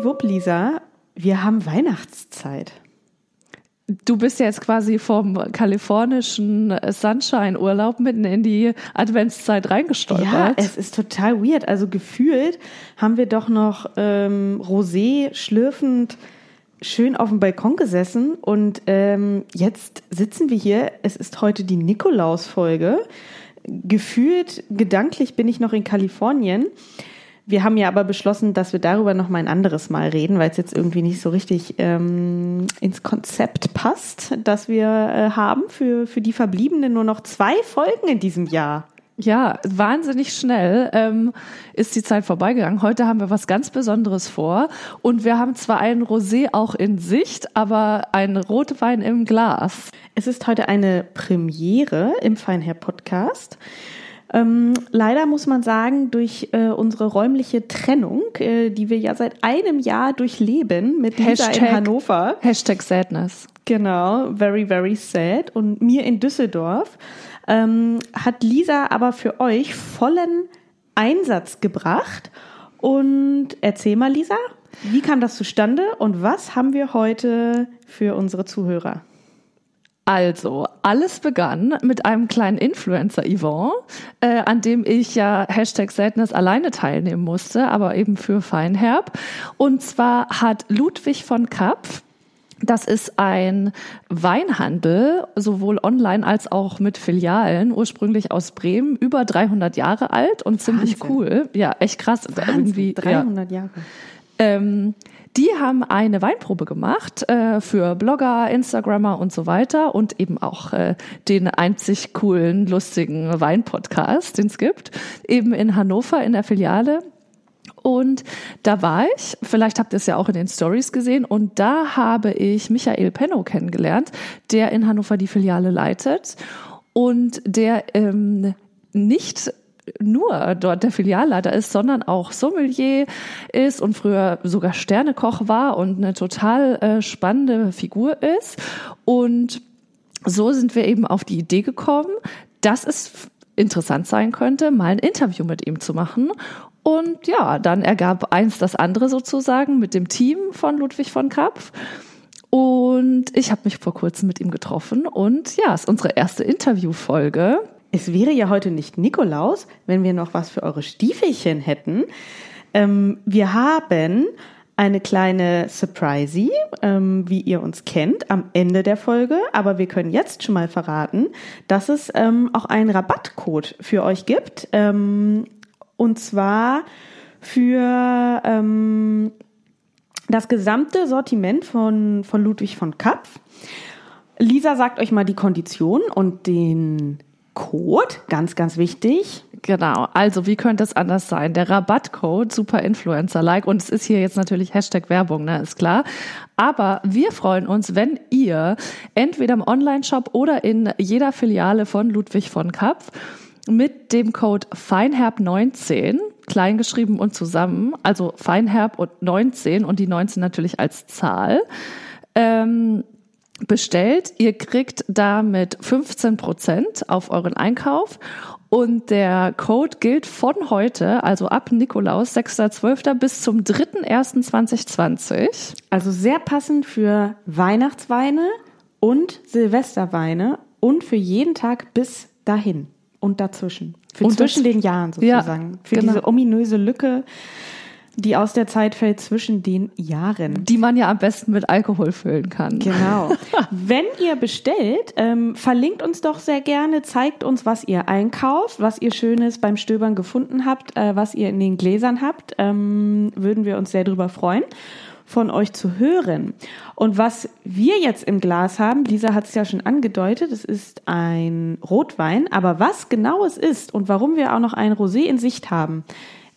Schwuppdiwupp, Lisa, wir haben Weihnachtszeit. Du bist ja jetzt quasi vom kalifornischen Sunshine-Urlaub mitten in die Adventszeit reingestolpert. Ja, es ist total weird. Also gefühlt haben wir doch noch ähm, Rosé schlürfend schön auf dem Balkon gesessen und ähm, jetzt sitzen wir hier. Es ist heute die Nikolaus-Folge. Gefühlt, gedanklich bin ich noch in Kalifornien. Wir haben ja aber beschlossen, dass wir darüber noch mal ein anderes Mal reden, weil es jetzt irgendwie nicht so richtig ähm, ins Konzept passt, das wir äh, haben für, für die Verbliebenen nur noch zwei Folgen in diesem Jahr. Ja, wahnsinnig schnell ähm, ist die Zeit vorbeigegangen. Heute haben wir was ganz Besonderes vor und wir haben zwar einen Rosé auch in Sicht, aber einen Rotwein im Glas. Es ist heute eine Premiere im Feinherr Podcast. Ähm, leider muss man sagen, durch äh, unsere räumliche Trennung, äh, die wir ja seit einem Jahr durchleben mit Lisa Hashtag, in Hannover. Hashtag Sadness. Genau, very, very sad. Und mir in Düsseldorf ähm, hat Lisa aber für euch vollen Einsatz gebracht. Und erzähl mal, Lisa, wie kam das zustande und was haben wir heute für unsere Zuhörer? Also, alles begann mit einem kleinen Influencer-Event, äh, an dem ich ja Hashtag Sadness alleine teilnehmen musste, aber eben für Feinherb. Und zwar hat Ludwig von Kapf, das ist ein Weinhandel, sowohl online als auch mit Filialen, ursprünglich aus Bremen, über 300 Jahre alt und ziemlich Wahnsinn. cool. Ja, echt krass. Wahnsinn, Irgendwie, 300 ja. Jahre. Ähm, die haben eine Weinprobe gemacht äh, für Blogger, Instagrammer und so weiter und eben auch äh, den einzig coolen, lustigen Weinpodcast, den es gibt, eben in Hannover in der Filiale. Und da war ich, vielleicht habt ihr es ja auch in den Stories gesehen, und da habe ich Michael Penno kennengelernt, der in Hannover die Filiale leitet und der ähm, nicht nur dort der Filialleiter ist, sondern auch Sommelier ist und früher sogar Sternekoch war und eine total äh, spannende Figur ist. Und so sind wir eben auf die Idee gekommen, dass es interessant sein könnte, mal ein Interview mit ihm zu machen. Und ja, dann ergab eins das andere sozusagen mit dem Team von Ludwig von Kapf. Und ich habe mich vor kurzem mit ihm getroffen und ja, es ist unsere erste Interviewfolge. Es wäre ja heute nicht Nikolaus, wenn wir noch was für eure Stiefelchen hätten. Ähm, wir haben eine kleine Surprise, ähm, wie ihr uns kennt, am Ende der Folge. Aber wir können jetzt schon mal verraten, dass es ähm, auch einen Rabattcode für euch gibt. Ähm, und zwar für ähm, das gesamte Sortiment von, von Ludwig von Kapf. Lisa sagt euch mal die Kondition und den Code, ganz, ganz wichtig. Genau, also wie könnte es anders sein? Der Rabattcode Super Influencer Like und es ist hier jetzt natürlich Hashtag Werbung, ne, ist klar. Aber wir freuen uns, wenn ihr entweder im Online-Shop oder in jeder Filiale von Ludwig von Kapf mit dem Code Feinherb19, kleingeschrieben und zusammen, also Feinherb und 19 und die 19 natürlich als Zahl, ähm, bestellt. Ihr kriegt damit 15 Prozent auf euren Einkauf und der Code gilt von heute, also ab Nikolaus, 6.12. bis zum 3.1.2020. Also sehr passend für Weihnachtsweine und Silvesterweine und für jeden Tag bis dahin und dazwischen. Für und zwischen den Jahren sozusagen. Ja, für genau. diese ominöse Lücke die aus der Zeit fällt zwischen den Jahren. Die man ja am besten mit Alkohol füllen kann. Genau. Wenn ihr bestellt, ähm, verlinkt uns doch sehr gerne, zeigt uns, was ihr einkauft, was ihr Schönes beim Stöbern gefunden habt, äh, was ihr in den Gläsern habt. Ähm, würden wir uns sehr drüber freuen von euch zu hören. Und was wir jetzt im Glas haben, Lisa hat es ja schon angedeutet, es ist ein Rotwein, aber was genau es ist und warum wir auch noch ein Rosé in Sicht haben,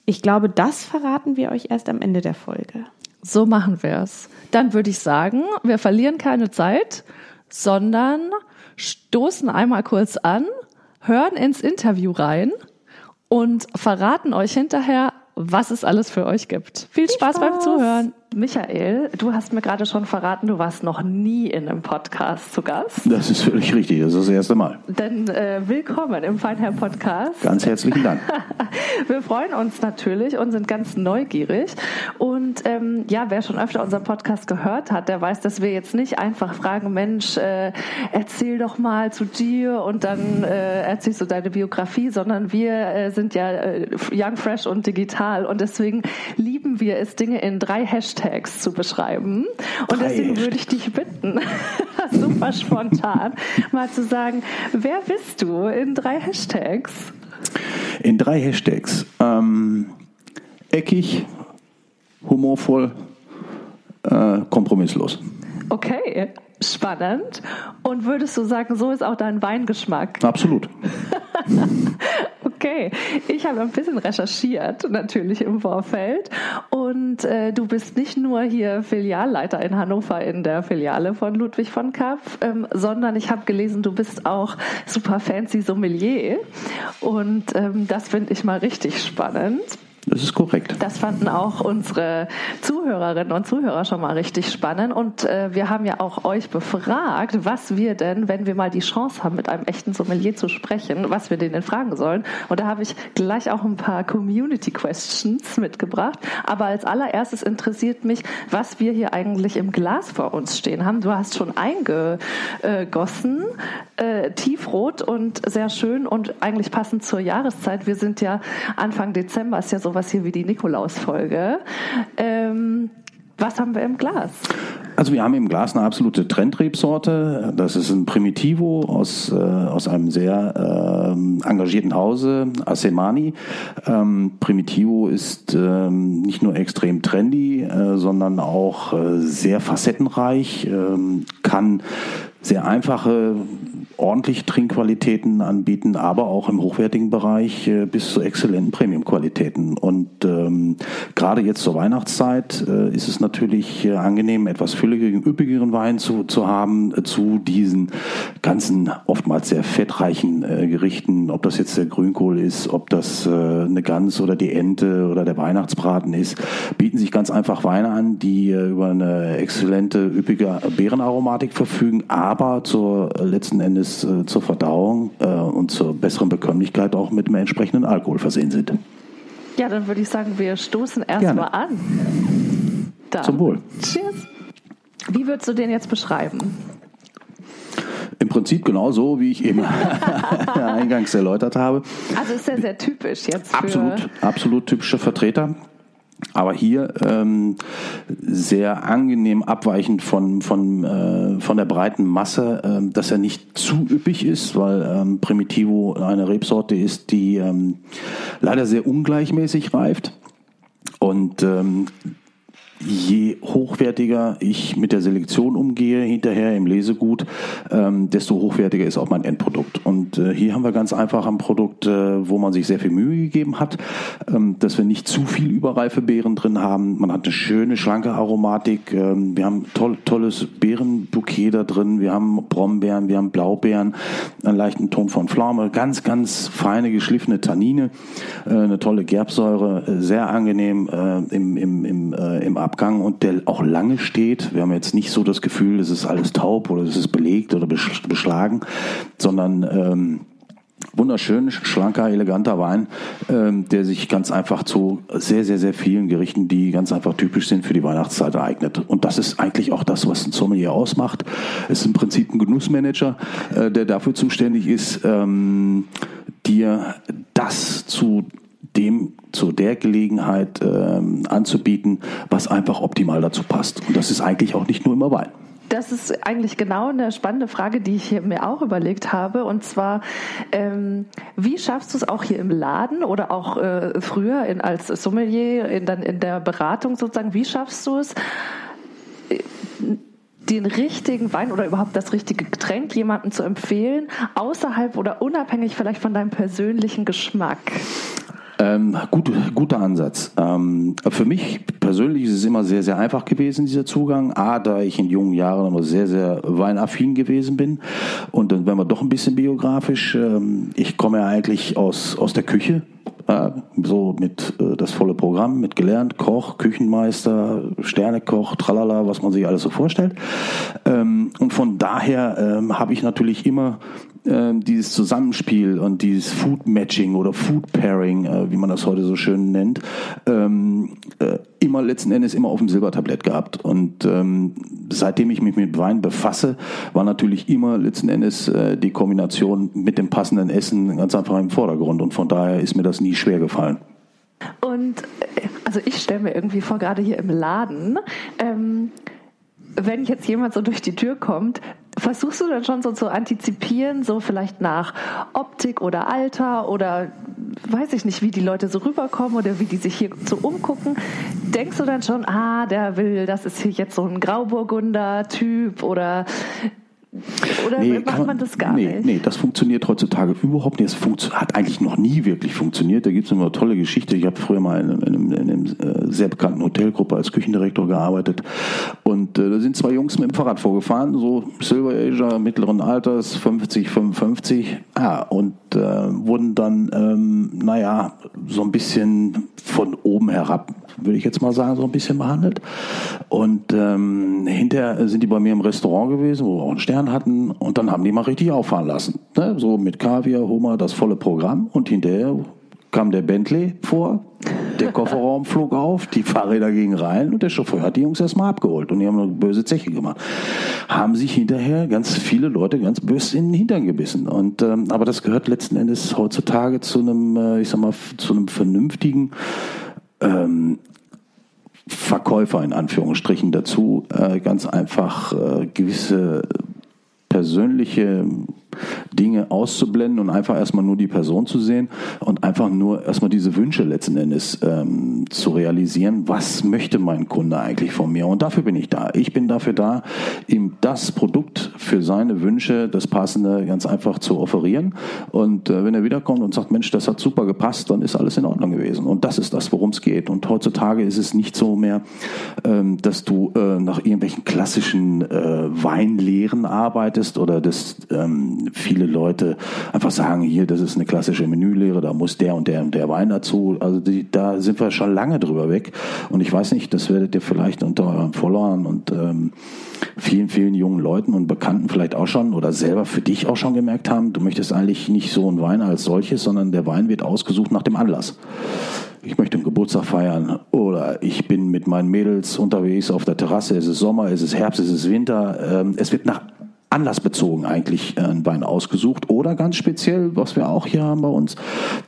ich glaube, das verraten wir euch erst am Ende der Folge. So machen wir es. Dann würde ich sagen, wir verlieren keine Zeit, sondern stoßen einmal kurz an, hören ins Interview rein und verraten euch hinterher, was es alles für euch gibt. Viel, Viel Spaß, Spaß beim Zuhören. Michael, du hast mir gerade schon verraten, du warst noch nie in einem Podcast zu Gast. Das ist völlig richtig, das ist das erste Mal. Dann äh, willkommen im Feinherr Podcast. Ganz herzlichen Dank. Wir freuen uns natürlich und sind ganz neugierig. Und ähm, ja, wer schon öfter unseren Podcast gehört hat, der weiß, dass wir jetzt nicht einfach fragen, Mensch, äh, erzähl doch mal zu dir und dann äh, erzählst du deine Biografie, sondern wir äh, sind ja äh, young, fresh und digital und deswegen lieben wir es, Dinge in drei Hashtags zu beschreiben. Und Drei deswegen würde ich dich bitten, super spontan, mal zu sagen, wer bist du in drei Hashtags? In drei Hashtags. Ähm, eckig, humorvoll, äh, kompromisslos. Okay, spannend. Und würdest du sagen, so ist auch dein Weingeschmack? Absolut. Okay, ich habe ein bisschen recherchiert, natürlich im Vorfeld. Und äh, du bist nicht nur hier Filialleiter in Hannover in der Filiale von Ludwig von Kaff, ähm, sondern ich habe gelesen, du bist auch super fancy Sommelier. Und ähm, das finde ich mal richtig spannend. Das ist korrekt. Das fanden auch unsere Zuhörerinnen und Zuhörer schon mal richtig spannend. Und äh, wir haben ja auch euch befragt, was wir denn, wenn wir mal die Chance haben, mit einem echten Sommelier zu sprechen, was wir denen fragen sollen. Und da habe ich gleich auch ein paar Community Questions mitgebracht. Aber als allererstes interessiert mich, was wir hier eigentlich im Glas vor uns stehen haben. Du hast schon eingegossen, äh, tiefrot und sehr schön und eigentlich passend zur Jahreszeit. Wir sind ja Anfang Dezember, ist ja sowas hier wie die Nikolausfolge. Ähm, was haben wir im Glas? Also wir haben im Glas eine absolute Trendrebsorte. Das ist ein Primitivo aus, äh, aus einem sehr ähm, engagierten Hause, Asemani. Ähm, Primitivo ist ähm, nicht nur extrem trendy, äh, sondern auch äh, sehr facettenreich, ähm, kann sehr einfache ordentlich Trinkqualitäten anbieten, aber auch im hochwertigen Bereich äh, bis zu exzellenten Premiumqualitäten. Und ähm, gerade jetzt zur Weihnachtszeit äh, ist es natürlich äh, angenehm, etwas fülligeren, üppigeren Wein zu, zu haben, äh, zu diesen ganzen oftmals sehr fettreichen äh, Gerichten, ob das jetzt der Grünkohl ist, ob das äh, eine Gans oder die Ente oder der Weihnachtsbraten ist, bieten sich ganz einfach Weine an, die über eine exzellente, üppige Beerenaromatik verfügen, aber zur äh, letzten Endes äh, zur Verdauung äh, und zur besseren Bekömmlichkeit auch mit einem entsprechenden Alkohol versehen sind. Ja, dann würde ich sagen, wir stoßen erstmal an. Dann. Zum Wohl. Cheers. Wie würdest du den jetzt beschreiben? Im Prinzip genauso, wie ich eben eingangs erläutert habe. Also ist ja sehr typisch jetzt für Absolut, absolut typische Vertreter. Aber hier ähm, sehr angenehm abweichend von, von, äh, von der breiten Masse, ähm, dass er nicht zu üppig ist, weil ähm, Primitivo eine Rebsorte ist, die ähm, leider sehr ungleichmäßig reift. Und ähm, je hochwertiger ich mit der Selektion umgehe, hinterher im Lesegut, ähm, desto hochwertiger ist auch mein Endprodukt. Und äh, hier haben wir ganz einfach ein Produkt, äh, wo man sich sehr viel Mühe gegeben hat, ähm, dass wir nicht zu viel überreife Beeren drin haben. Man hat eine schöne, schlanke Aromatik. Ähm, wir haben toll, tolles Beerenbouquet da drin. Wir haben Brombeeren, wir haben Blaubeeren, einen leichten Ton von Pflaume, ganz, ganz feine, geschliffene Tannine, äh, eine tolle Gerbsäure, äh, sehr angenehm äh, im, im, im, äh, im Abgang und der auch lange steht. Wir haben jetzt nicht so das Gefühl, es ist alles taub oder es ist belegt oder besch- beschlagen, sondern ähm, wunderschön, schlanker, eleganter Wein, ähm, der sich ganz einfach zu sehr, sehr, sehr vielen Gerichten, die ganz einfach typisch sind für die Weihnachtszeit eignet. Und das ist eigentlich auch das, was ein Sommelier ausmacht. Es ist im Prinzip ein Genussmanager, äh, der dafür zuständig ist, ähm, dir das zu dem zu der Gelegenheit ähm, anzubieten, was einfach optimal dazu passt. Und das ist eigentlich auch nicht nur immer Wein. Das ist eigentlich genau eine spannende Frage, die ich mir auch überlegt habe. Und zwar, ähm, wie schaffst du es auch hier im Laden oder auch äh, früher in, als Sommelier, in, dann in der Beratung sozusagen, wie schaffst du es, äh, den richtigen Wein oder überhaupt das richtige Getränk jemandem zu empfehlen, außerhalb oder unabhängig vielleicht von deinem persönlichen Geschmack? Ähm, gut, guter Ansatz. Ähm, für mich persönlich ist es immer sehr, sehr einfach gewesen, dieser Zugang. A, da ich in jungen Jahren immer sehr, sehr weinaffin gewesen bin. Und dann, wenn man doch ein bisschen biografisch, ähm, ich komme ja eigentlich aus, aus der Küche. Äh, so mit äh, das volle Programm, mit gelernt, Koch, Küchenmeister, Sternekoch, tralala, was man sich alles so vorstellt. Ähm, und von daher ähm, habe ich natürlich immer äh, dieses Zusammenspiel und dieses Food Matching oder Food Pairing, äh, wie man das heute so schön nennt, ähm, immer letzten Endes immer auf dem Silbertablett gehabt. Und ähm, seitdem ich mich mit Wein befasse, war natürlich immer letzten Endes die Kombination mit dem passenden Essen ganz einfach im Vordergrund. Und von daher ist mir das nie schwer gefallen. Und äh, also ich stelle mir irgendwie vor, gerade hier im Laden, ähm, wenn jetzt jemand so durch die Tür kommt, versuchst du dann schon so zu antizipieren, so vielleicht nach Optik oder Alter oder weiß ich nicht, wie die Leute so rüberkommen oder wie die sich hier so umgucken? Denkst du dann schon, ah, der will, das ist hier jetzt so ein Grauburgunder-Typ oder oder nee, macht man, man, das gar nee, nicht? Nee, das funktioniert heutzutage überhaupt nicht. Es hat eigentlich noch nie wirklich funktioniert. Da gibt es immer eine tolle Geschichte. Ich habe früher mal in, in, in, in einer äh, sehr bekannten Hotelgruppe als Küchendirektor gearbeitet. Und äh, da sind zwei Jungs mit dem Fahrrad vorgefahren, so Silver Asia mittleren Alters, 50, 55. Ah, und äh, wurden dann, ähm, naja, so ein bisschen von oben herab würde ich jetzt mal sagen, so ein bisschen behandelt. Und ähm, hinterher sind die bei mir im Restaurant gewesen, wo wir auch einen Stern hatten. Und dann haben die mal richtig auffahren lassen. Ne? So mit Kaviar, Hummer, das volle Programm. Und hinterher kam der Bentley vor, der Kofferraum flog auf, die Fahrräder gingen rein und der Chauffeur hat die Jungs erstmal abgeholt und die haben eine böse Zeche gemacht. Haben sich hinterher ganz viele Leute ganz böse in den Hintern gebissen. Und, ähm, aber das gehört letzten Endes heutzutage zu einem, äh, ich sag mal, zu einem vernünftigen ähm, Verkäufer in Anführungsstrichen dazu, äh, ganz einfach äh, gewisse persönliche Dinge auszublenden und einfach erstmal nur die Person zu sehen und einfach nur erstmal diese Wünsche letzten Endes ähm, zu realisieren, was möchte mein Kunde eigentlich von mir? Und dafür bin ich da. Ich bin dafür da, ihm das Produkt für seine Wünsche, das passende ganz einfach zu offerieren. Und äh, wenn er wiederkommt und sagt, Mensch, das hat super gepasst, dann ist alles in Ordnung gewesen. Und das ist das, worum es geht. Und heutzutage ist es nicht so mehr, ähm, dass du äh, nach irgendwelchen klassischen äh, Weinlehren arbeitest oder das ähm, viele Leute einfach sagen, hier, das ist eine klassische Menülehre, da muss der und der und der Wein dazu. Also die, da sind wir schon lange drüber weg. Und ich weiß nicht, das werdet ihr vielleicht unter euren Followern und ähm, vielen, vielen jungen Leuten und Bekannten vielleicht auch schon oder selber für dich auch schon gemerkt haben, du möchtest eigentlich nicht so einen Wein als solches, sondern der Wein wird ausgesucht nach dem Anlass ich möchte einen Geburtstag feiern oder ich bin mit meinen Mädels unterwegs auf der Terrasse, es ist Sommer, es ist Herbst, es ist Winter. Ähm, es wird nach anlassbezogen eigentlich äh, ein Wein ausgesucht oder ganz speziell, was wir auch hier haben bei uns,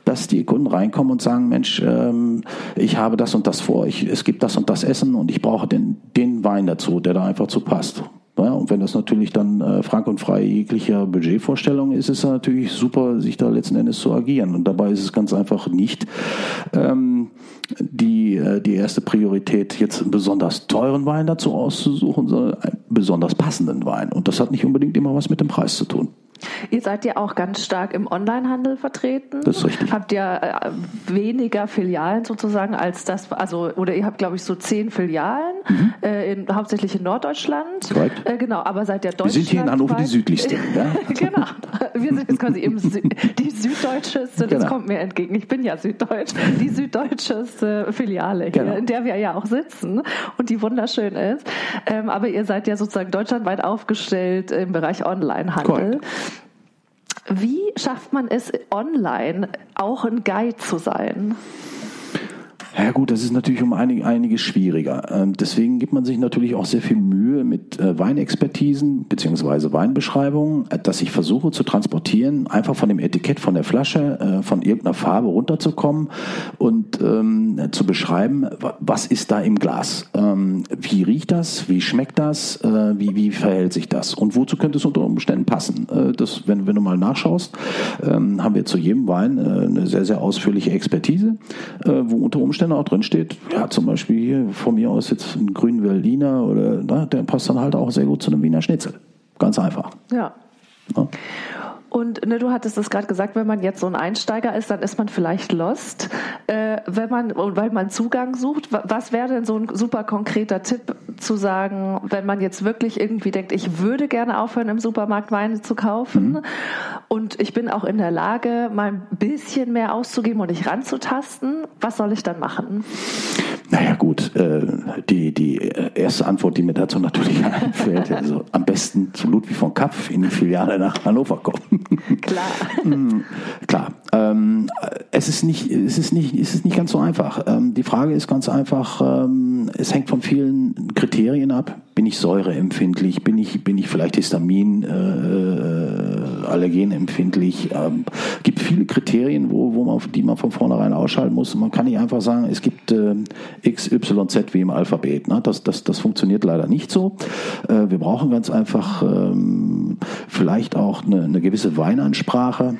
dass die Kunden reinkommen und sagen, Mensch, ähm, ich habe das und das vor, ich, es gibt das und das Essen und ich brauche den, den Wein dazu, der da einfach zu passt. Ja, und wenn das natürlich dann äh, frank und frei jeglicher Budgetvorstellung ist, ist es natürlich super, sich da letzten Endes zu agieren. Und dabei ist es ganz einfach nicht ähm, die, äh, die erste Priorität, jetzt einen besonders teuren Wein dazu auszusuchen, sondern einen besonders passenden Wein. Und das hat nicht unbedingt immer was mit dem Preis zu tun. Ihr seid ja auch ganz stark im Onlinehandel vertreten. Das ist richtig. Habt ja äh, weniger Filialen sozusagen als das, also oder ihr habt glaube ich so zehn Filialen, mhm. äh, in, hauptsächlich in Norddeutschland. Korrekt. Äh, genau, aber seid ja Deutschland. Wir sind hier in Hannover die südlichste. ja? genau. Wir sind jetzt quasi im Sü die süddeutscheste, das genau. kommt mir entgegen. Ich bin ja süddeutsch, die süddeutscheste Filiale hier, genau. in der wir ja auch sitzen und die wunderschön ist. Ähm, aber ihr seid ja sozusagen deutschlandweit aufgestellt im Bereich Onlinehandel. Wie schafft man es online auch ein Guide zu sein? Ja gut, das ist natürlich um einig, einiges schwieriger. Ähm, deswegen gibt man sich natürlich auch sehr viel Mühe mit äh, Weinexpertisen beziehungsweise Weinbeschreibungen, äh, dass ich versuche zu transportieren, einfach von dem Etikett, von der Flasche, äh, von irgendeiner Farbe runterzukommen und ähm, zu beschreiben, was ist da im Glas, ähm, wie riecht das, wie schmeckt das, äh, wie, wie verhält sich das und wozu könnte es unter Umständen passen. Äh, das, wenn, wenn du mal nachschaust, ähm, haben wir zu jedem Wein äh, eine sehr, sehr ausführliche Expertise, wo unter Umständen auch drin steht, ja, zum Beispiel hier von mir aus jetzt ein grünen Berliner oder na, der passt dann halt auch sehr gut zu einem Wiener Schnitzel. Ganz einfach. Ja. ja. Und ne, du hattest es gerade gesagt, wenn man jetzt so ein Einsteiger ist, dann ist man vielleicht lost. Äh, wenn man, weil man Zugang sucht, was wäre denn so ein super konkreter Tipp zu sagen, wenn man jetzt wirklich irgendwie denkt, ich würde gerne aufhören, im Supermarkt Weine zu kaufen mhm. und ich bin auch in der Lage, mal ein bisschen mehr auszugeben und dich ranzutasten, was soll ich dann machen? Naja gut, äh, die, die erste Antwort, die mir dazu natürlich einfällt, also am besten zu Ludwig von Kapf in die Filiale nach Hannover kommen. Klar. Hm, klar. Ähm, es ist nicht, es ist nicht, es ist nicht ganz so einfach. Ähm, die Frage ist ganz einfach, ähm, es hängt von vielen Kriterien ab. Bin ich säureempfindlich? Bin ich, bin ich vielleicht Histamin, äh, äh allergenempfindlich? Ähm, gibt viele Kriterien, wo, wo man, die man von vornherein ausschalten muss. Man kann nicht einfach sagen, es gibt äh, X, Y, Z wie im Alphabet. Ne? Das, das, das funktioniert leider nicht so. Äh, wir brauchen ganz einfach ähm, vielleicht auch eine, eine gewisse Weinansprache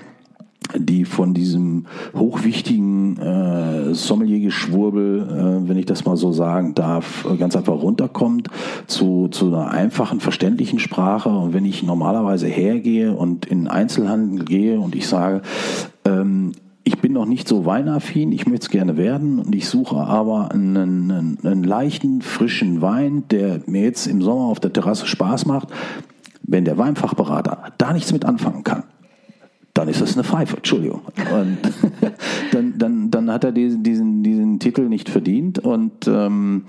die von diesem hochwichtigen äh, Sommelier-Geschwurbel, äh, wenn ich das mal so sagen darf, ganz einfach runterkommt zu, zu einer einfachen, verständlichen Sprache. Und wenn ich normalerweise hergehe und in Einzelhandel gehe und ich sage, ähm, ich bin noch nicht so weinaffin, ich möchte es gerne werden und ich suche aber einen, einen, einen leichten, frischen Wein, der mir jetzt im Sommer auf der Terrasse Spaß macht. Wenn der Weinfachberater da nichts mit anfangen kann, dann ist das eine Pfeife, Entschuldigung. Und dann, dann, dann hat er diesen, diesen, diesen Titel nicht verdient und ähm,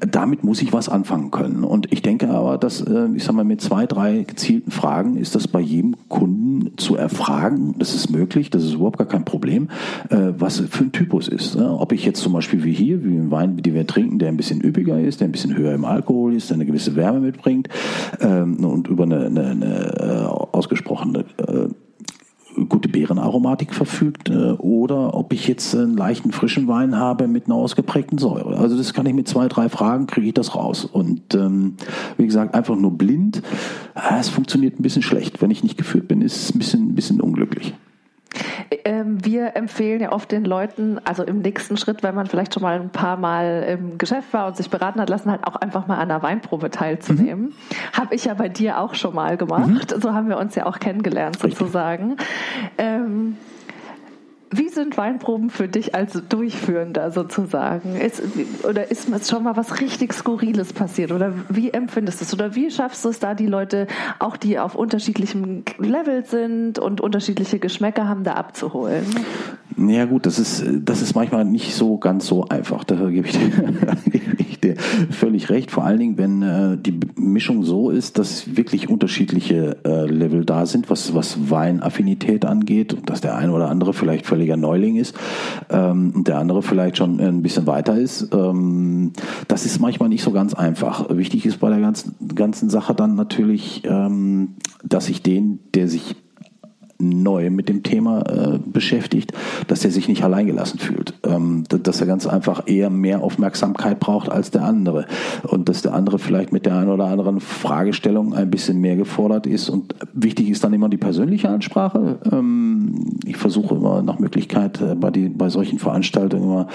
damit muss ich was anfangen können. Und ich denke aber, dass, äh, ich sag mal, mit zwei, drei gezielten Fragen ist das bei jedem Kunden zu erfragen. Das ist möglich, das ist überhaupt gar kein Problem, äh, was für ein Typus ist. Ne? Ob ich jetzt zum Beispiel wie hier, wie ein Wein, den wir trinken, der ein bisschen üppiger ist, der ein bisschen höher im Alkohol ist, der eine gewisse Wärme mitbringt ähm, und über eine, eine, eine äh, ausgesprochene äh, Beerenaromatik verfügt äh, oder ob ich jetzt einen leichten frischen Wein habe mit einer ausgeprägten Säure. Also das kann ich mit zwei, drei Fragen kriege ich das raus. Und ähm, wie gesagt, einfach nur blind, äh, es funktioniert ein bisschen schlecht. Wenn ich nicht geführt bin, ist es ein bisschen, ein bisschen unglücklich. Ähm, wir empfehlen ja oft den Leuten, also im nächsten Schritt, wenn man vielleicht schon mal ein paar Mal im Geschäft war und sich beraten hat lassen, halt auch einfach mal an der Weinprobe teilzunehmen. Mhm. Habe ich ja bei dir auch schon mal gemacht. Mhm. So haben wir uns ja auch kennengelernt sozusagen. Ähm, wie sind Weinproben für dich als Durchführender sozusagen? Ist, oder ist schon mal was richtig Skurriles passiert? Oder wie empfindest du es? Oder wie schaffst du es da, die Leute, auch die auf unterschiedlichem Level sind und unterschiedliche Geschmäcker haben, da abzuholen? Ja gut, das ist, das ist manchmal nicht so ganz so einfach. Da gebe ich dir, völlig recht. Vor allen Dingen, wenn äh, die Mischung so ist, dass wirklich unterschiedliche äh, Level da sind, was, was Weinaffinität angeht dass der eine oder andere vielleicht völliger Neuling ist ähm, und der andere vielleicht schon ein bisschen weiter ist. Ähm, das ist manchmal nicht so ganz einfach. Wichtig ist bei der ganzen, ganzen Sache dann natürlich, ähm, dass ich den, der sich neu mit dem Thema äh, beschäftigt, dass er sich nicht alleingelassen fühlt. Ähm, dass er ganz einfach eher mehr Aufmerksamkeit braucht als der andere. Und dass der andere vielleicht mit der einen oder anderen Fragestellung ein bisschen mehr gefordert ist. Und wichtig ist dann immer die persönliche Ansprache. Ähm, ich versuche immer nach Möglichkeit äh, bei, die, bei solchen Veranstaltungen immer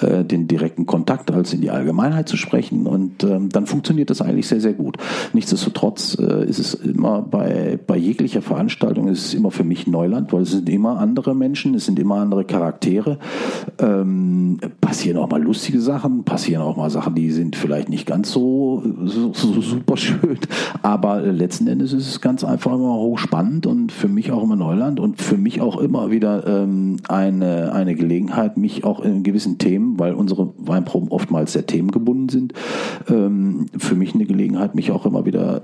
äh, den direkten Kontakt als in die Allgemeinheit zu sprechen. Und ähm, dann funktioniert das eigentlich sehr, sehr gut. Nichtsdestotrotz äh, ist es immer bei, bei jeglicher Veranstaltung ist es immer für mich mich Neuland, weil es sind immer andere Menschen, es sind immer andere Charaktere. Ähm, passieren auch mal lustige Sachen, passieren auch mal Sachen, die sind vielleicht nicht ganz so, so, so super schön. Aber letzten Endes ist es ganz einfach immer hochspannend und für mich auch immer Neuland und für mich auch immer wieder ähm, eine, eine Gelegenheit, mich auch in gewissen Themen, weil unsere Weinproben oftmals sehr themengebunden sind, ähm, für mich eine Gelegenheit, mich auch immer wieder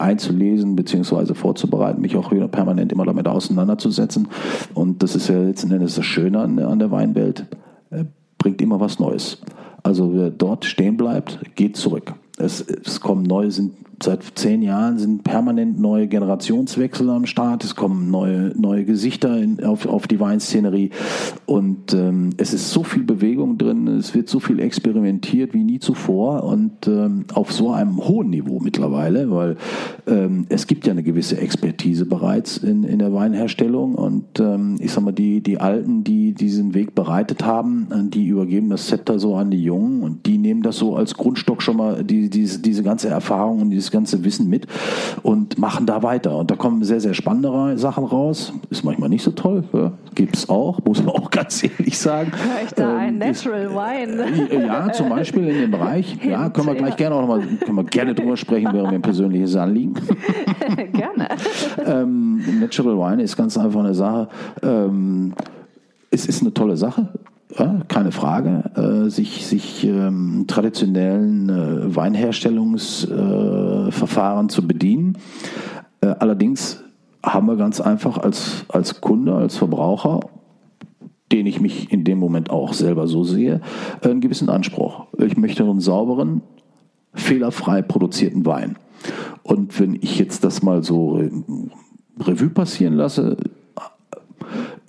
einzulesen bzw. vorzubereiten, mich auch permanent immer damit auseinanderzusetzen. Und das ist ja letzten Endes das Schöne an, an der Weinwelt, bringt immer was Neues. Also wer dort stehen bleibt, geht zurück. Es, es kommen neue, sind seit zehn Jahren sind permanent neue Generationswechsel am Start. Es kommen neue, neue Gesichter in, auf, auf die Weinszenerie. Und ähm, es ist so viel Bewegung drin, es wird so viel experimentiert wie nie zuvor und ähm, auf so einem hohen Niveau mittlerweile, weil ähm, es gibt ja eine gewisse Expertise bereits in, in der Weinherstellung. Und ähm, ich sag mal, die, die Alten, die diesen Weg bereitet haben, die übergeben das Zepter so an die Jungen und die nehmen das so als Grundstock schon mal, die, diese, diese ganze Erfahrung und dieses das ganze Wissen mit und machen da weiter. Und da kommen sehr, sehr spannende Sachen raus. Ist manchmal nicht so toll, ja, gibt's auch, muss man auch ganz ehrlich sagen. Hör ich da ein ähm, Natural ist, Wine? Äh, ja, zum Beispiel in dem Bereich. Ja, können wir gleich gerne auch nochmal, können wir gerne drüber sprechen, wäre mir ein persönliches Anliegen. gerne. ähm, Natural Wine ist ganz einfach eine Sache. Ähm, es ist eine tolle Sache. Ja, keine Frage, äh, sich, sich ähm, traditionellen äh, Weinherstellungsverfahren äh, zu bedienen. Äh, allerdings haben wir ganz einfach als, als Kunde, als Verbraucher, den ich mich in dem Moment auch selber so sehe, einen gewissen Anspruch. Ich möchte einen sauberen, fehlerfrei produzierten Wein. Und wenn ich jetzt das mal so Revue passieren lasse,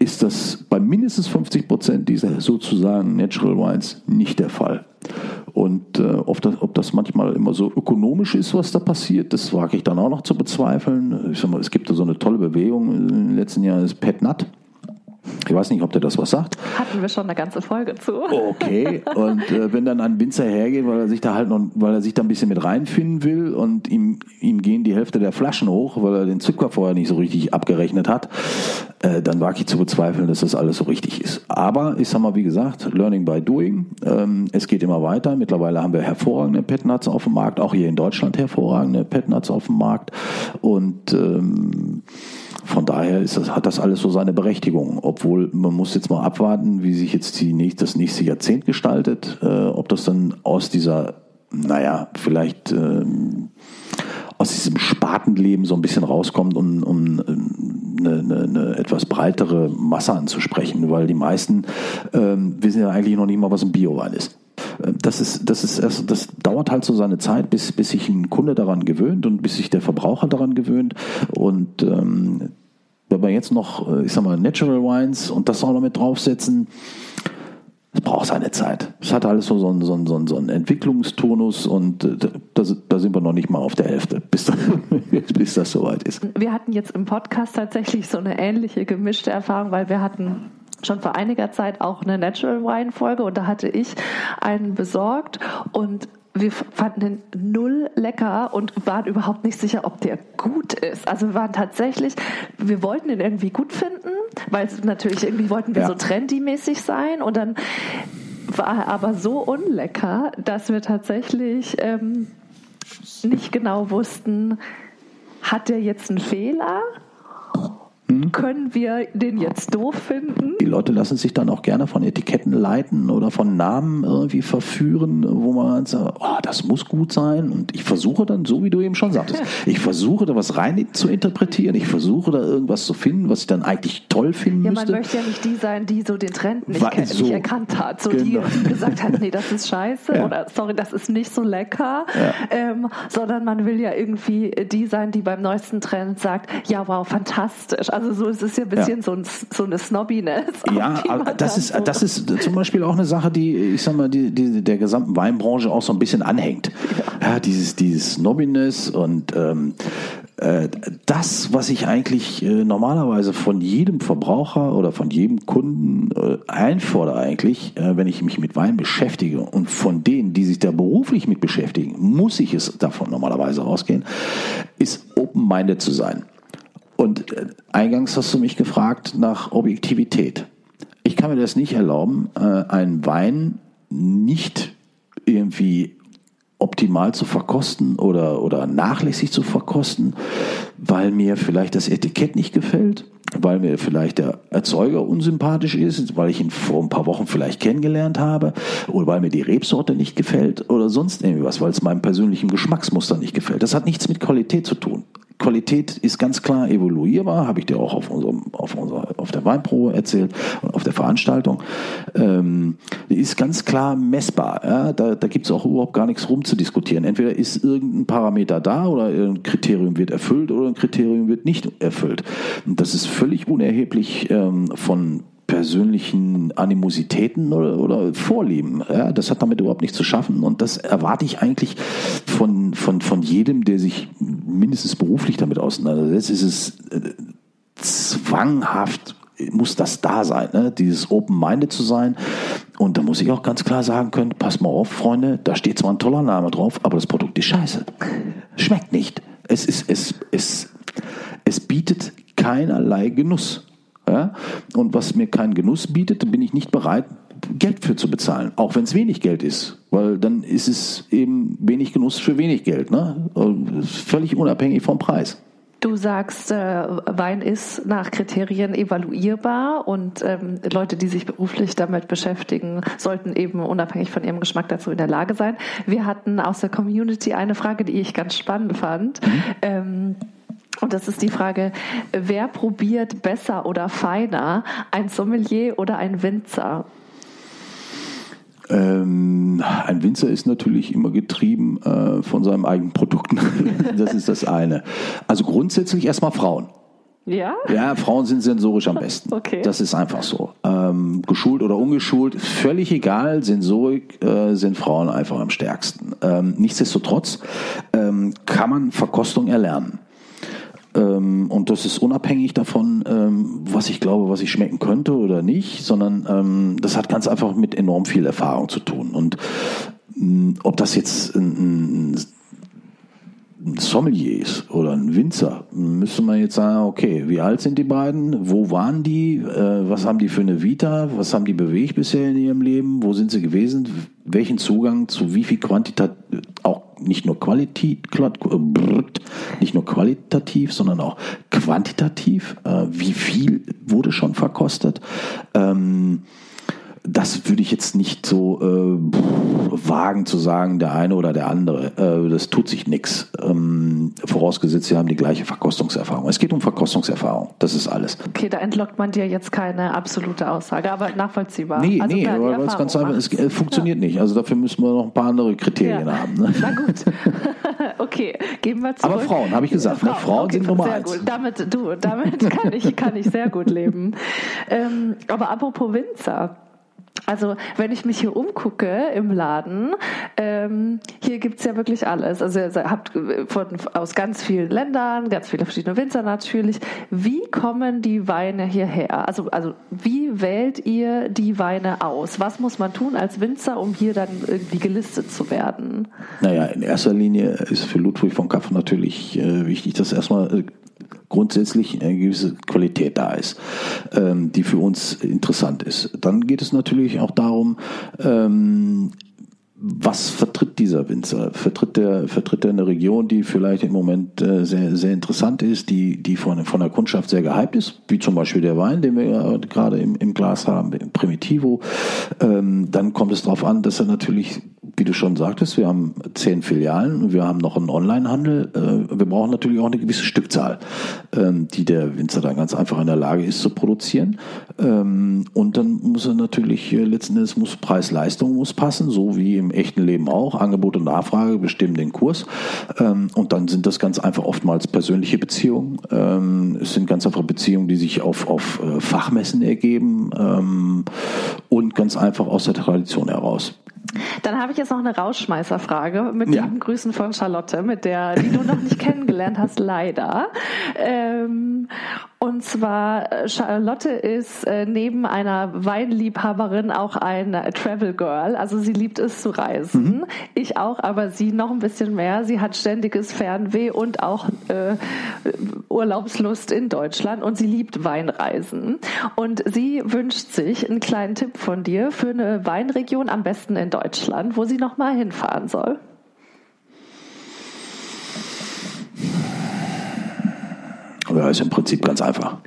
ist das bei mindestens 50 Prozent dieser sozusagen Natural Wines nicht der Fall. Und äh, ob, das, ob das manchmal immer so ökonomisch ist, was da passiert, das wage ich dann auch noch zu bezweifeln. Ich sag mal, es gibt da so eine tolle Bewegung in den letzten Jahren, das Pet Nut. Ich weiß nicht, ob der das was sagt. Hatten wir schon eine ganze Folge zu. Okay. Und äh, wenn dann ein Winzer hergeht, weil er sich da halt noch, weil er sich da ein bisschen mit reinfinden will und ihm, ihm gehen die Hälfte der Flaschen hoch, weil er den Zucker vorher nicht so richtig abgerechnet hat, äh, dann wage ich zu bezweifeln, dass das alles so richtig ist. Aber ich sag mal, wie gesagt, Learning by Doing. Ähm, es geht immer weiter. Mittlerweile haben wir hervorragende Petnuts auf dem Markt, auch hier in Deutschland hervorragende Petnuts auf dem Markt. Und ähm, von daher ist das, hat das alles so seine Berechtigung. Obwohl man muss jetzt mal abwarten, wie sich jetzt die das nächste Jahrzehnt gestaltet, äh, ob das dann aus dieser, naja, vielleicht ähm, aus diesem Spatenleben so ein bisschen rauskommt, um, um eine, eine, eine etwas breitere Masse anzusprechen, weil die meisten ähm, wissen ja eigentlich noch nicht mal, was ein Biowein ist das ist, das ist erst, das dauert halt so seine Zeit, bis, bis sich ein Kunde daran gewöhnt und bis sich der Verbraucher daran gewöhnt. Und ähm, wenn wir jetzt noch, äh, ich sag mal, Natural Wines und das auch noch mit draufsetzen, es braucht seine Zeit. Es hat alles so, so, einen, so, einen, so einen Entwicklungstonus und äh, da, da, sind wir noch nicht mal auf der Hälfte, bis, bis das soweit ist. Wir hatten jetzt im Podcast tatsächlich so eine ähnliche gemischte Erfahrung, weil wir hatten schon vor einiger Zeit auch eine Natural Wine Folge und da hatte ich einen besorgt und wir fanden den null lecker und waren überhaupt nicht sicher, ob der gut ist. Also wir waren tatsächlich, wir wollten ihn irgendwie gut finden, weil natürlich irgendwie wollten wir ja. so trendy-mäßig sein und dann war er aber so unlecker, dass wir tatsächlich ähm, nicht genau wussten, hat der jetzt einen Fehler Können wir den jetzt doof finden? Die Leute lassen sich dann auch gerne von Etiketten leiten oder von Namen irgendwie verführen, wo man sagt, oh, das muss gut sein. Und ich versuche dann, so wie du eben schon sagtest, ich versuche da was rein zu interpretieren. Ich versuche da irgendwas zu finden, was ich dann eigentlich toll finden ja, müsste. Man möchte ja nicht die sein, die so den Trend nicht, so, nicht erkannt hat. So genau. die, die gesagt hat, nee, das ist scheiße ja. oder sorry, das ist nicht so lecker. Ja. Ähm, sondern man will ja irgendwie die sein, die beim neuesten Trend sagt, ja, wow, fantastisch. Also also so ist es ja ein bisschen ja. so, ein, so eine Snobbiness. Ja, aber das ist, so das ist zum Beispiel auch eine Sache, die, ich sag mal, die, die der gesamten Weinbranche auch so ein bisschen anhängt. Ja, ja dieses, dieses Snobbiness und ähm, äh, das, was ich eigentlich äh, normalerweise von jedem Verbraucher oder von jedem Kunden äh, einfordere eigentlich, äh, wenn ich mich mit Wein beschäftige und von denen, die sich da beruflich mit beschäftigen, muss ich es davon normalerweise rausgehen, ist open-minded zu sein. Und äh, eingangs hast du mich gefragt nach Objektivität. Ich kann mir das nicht erlauben, äh, einen Wein nicht irgendwie optimal zu verkosten oder, oder nachlässig zu verkosten, weil mir vielleicht das Etikett nicht gefällt, weil mir vielleicht der Erzeuger unsympathisch ist, weil ich ihn vor ein paar Wochen vielleicht kennengelernt habe oder weil mir die Rebsorte nicht gefällt oder sonst irgendwas, weil es meinem persönlichen Geschmacksmuster nicht gefällt. Das hat nichts mit Qualität zu tun. Qualität ist ganz klar evaluierbar, habe ich dir auch auf, unserem, auf, unserer, auf der Weinprobe erzählt und auf der Veranstaltung. Ähm, die ist ganz klar messbar. Ja? Da, da gibt es auch überhaupt gar nichts rumzudiskutieren. Entweder ist irgendein Parameter da oder ein Kriterium wird erfüllt oder ein Kriterium wird nicht erfüllt. Und das ist völlig unerheblich ähm, von persönlichen Animositäten oder, oder Vorlieben. Ja, das hat damit überhaupt nichts zu schaffen. Und das erwarte ich eigentlich von, von, von jedem, der sich mindestens beruflich damit auseinandersetzt. Ist es äh, zwanghaft muss das da sein, ne? dieses Open-Minded zu sein und da muss ich auch ganz klar sagen können, pass mal auf, Freunde, da steht zwar ein toller Name drauf, aber das Produkt ist scheiße. Schmeckt nicht. Es ist, es, es, es bietet keinerlei Genuss. Ja? Und was mir keinen Genuss bietet, bin ich nicht bereit, Geld für zu bezahlen, auch wenn es wenig Geld ist, weil dann ist es eben wenig Genuss für wenig Geld, ne? völlig unabhängig vom Preis. Du sagst, äh, Wein ist nach Kriterien evaluierbar und ähm, Leute, die sich beruflich damit beschäftigen, sollten eben unabhängig von ihrem Geschmack dazu in der Lage sein. Wir hatten aus der Community eine Frage, die ich ganz spannend fand. Mhm. Ähm, und das ist die Frage, wer probiert besser oder feiner, ein Sommelier oder ein Winzer? Ähm, ein Winzer ist natürlich immer getrieben äh, von seinem eigenen Produkt. das ist das eine. Also grundsätzlich erstmal Frauen. Ja? Ja, Frauen sind sensorisch am besten. Okay. Das ist einfach so. Ähm, geschult oder ungeschult, völlig egal. Sensorik äh, sind Frauen einfach am stärksten. Ähm, nichtsdestotrotz ähm, kann man Verkostung erlernen. Ähm, und das ist unabhängig davon, ähm, was ich glaube, was ich schmecken könnte oder nicht, sondern ähm, das hat ganz einfach mit enorm viel Erfahrung zu tun. Und mh, ob das jetzt ein, ein Sommeliers oder ein Winzer, müsste man jetzt sagen, okay, wie alt sind die beiden? Wo waren die? Äh, was haben die für eine Vita? Was haben die bewegt bisher in ihrem Leben? Wo sind sie gewesen? Welchen Zugang zu wie viel Quantität, auch nicht nur Qualität, nicht nur qualitativ, sondern auch quantitativ? Äh, wie viel wurde schon verkostet? Ähm, das würde ich jetzt nicht so äh, wagen zu sagen, der eine oder der andere. Äh, das tut sich nichts. Ähm, vorausgesetzt, sie haben die gleiche Verkostungserfahrung. Es geht um Verkostungserfahrung. Das ist alles. Okay, da entlockt man dir jetzt keine absolute Aussage, aber nachvollziehbar. Nee, also nee, aber es ganz einfach, es äh, funktioniert ja. nicht. Also dafür müssen wir noch ein paar andere Kriterien ja. haben. Ne? Na gut. okay, gehen wir zurück. Aber Frauen, habe ich gesagt. Ne? Frauen, Frauen okay, sind Nummer sehr eins. Gut. Damit, du, damit kann ich, kann ich sehr gut leben. Ähm, aber apropos Winzer. Also wenn ich mich hier umgucke im Laden, ähm, hier gibt's ja wirklich alles. Also ihr habt von, aus ganz vielen Ländern, ganz viele verschiedene Winzer natürlich. Wie kommen die Weine hierher? Also, also wie wählt ihr die Weine aus? Was muss man tun als Winzer, um hier dann irgendwie gelistet zu werden? Naja, in erster Linie ist für Ludwig von Kaff natürlich äh, wichtig, dass erstmal äh, grundsätzlich eine gewisse Qualität da ist, ähm, die für uns interessant ist. Dann geht es natürlich auch darum, ähm, was vertritt dieser Winzer? Vertritt der, vertritt er eine Region, die vielleicht im Moment äh, sehr, sehr interessant ist, die, die von, von der Kundschaft sehr gehypt ist, wie zum Beispiel der Wein, den wir gerade im, im Glas haben, im Primitivo. Ähm, dann kommt es darauf an, dass er natürlich wie du schon sagtest, wir haben zehn Filialen und wir haben noch einen Onlinehandel. Äh, wir brauchen natürlich auch eine gewisse Stückzahl, ähm, die der Winzer dann ganz einfach in der Lage ist zu produzieren. Ähm, und dann muss er natürlich äh, letzten Endes muss Preis-Leistung muss passen, so wie im echten Leben auch. Angebot und Nachfrage bestimmen den Kurs. Ähm, und dann sind das ganz einfach oftmals persönliche Beziehungen. Es sind ganz einfach Beziehungen, die sich auf, auf äh, Fachmessen ergeben und ganz einfach aus der Tradition heraus. Dann habe ich jetzt noch eine Rausschmeißerfrage mit ja. lieben Grüßen von Charlotte, mit der, die du noch nicht kennengelernt hast, leider. Ähm, und zwar, äh, Charlotte ist äh, neben einer Weinliebhaberin auch ein Travel Girl. Also sie liebt es zu reisen. Mhm. Ich auch, aber sie noch ein bisschen mehr. Sie hat ständiges Fernweh und auch äh, Urlaubslust in Deutschland und sie liebt Weinreisen. Und sie wünscht sich einen kleinen Tipp von dir für eine Weinregion, am besten in Deutschland, wo sie nochmal hinfahren soll. Ja, ist im Prinzip ganz einfach.